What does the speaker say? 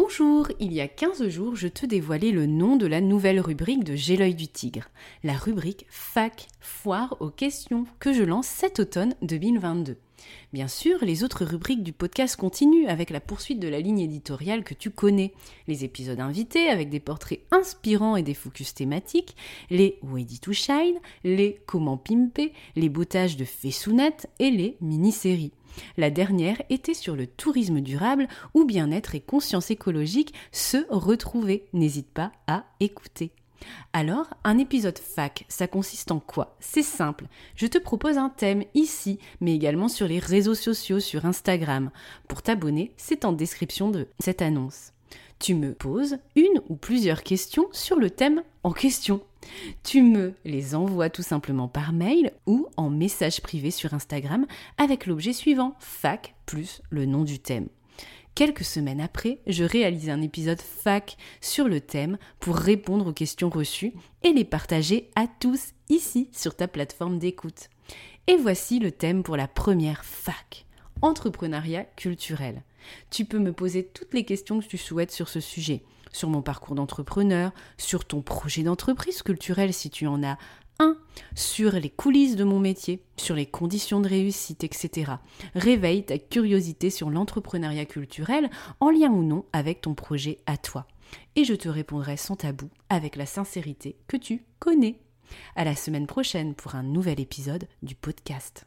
Bonjour, il y a 15 jours, je te dévoilais le nom de la nouvelle rubrique de J'ai du tigre, la rubrique Fac, foire aux questions, que je lance cet automne 2022. Bien sûr, les autres rubriques du podcast continuent avec la poursuite de la ligne éditoriale que tu connais, les épisodes invités avec des portraits inspirants et des focus thématiques, les Ready to Shine, les Comment pimper, les boutages de Fessounette et les mini-séries. La dernière était sur le tourisme durable où bien-être et conscience écologique se retrouvaient. N'hésite pas à écouter. Alors, un épisode fac, ça consiste en quoi? C'est simple. Je te propose un thème ici, mais également sur les réseaux sociaux, sur Instagram. Pour t'abonner, c'est en description de cette annonce. Tu me poses une ou plusieurs questions sur le thème en question. Tu me les envoies tout simplement par mail ou en message privé sur Instagram avec l'objet suivant fac plus le nom du thème. Quelques semaines après, je réalise un épisode fac sur le thème pour répondre aux questions reçues et les partager à tous ici sur ta plateforme d'écoute. Et voici le thème pour la première fac entrepreneuriat culturel. Tu peux me poser toutes les questions que tu souhaites sur ce sujet, sur mon parcours d'entrepreneur, sur ton projet d'entreprise culturelle si tu en as sur les coulisses de mon métier, sur les conditions de réussite, etc. Réveille ta curiosité sur l'entrepreneuriat culturel en lien ou non avec ton projet à toi. Et je te répondrai sans tabou avec la sincérité que tu connais. À la semaine prochaine pour un nouvel épisode du podcast.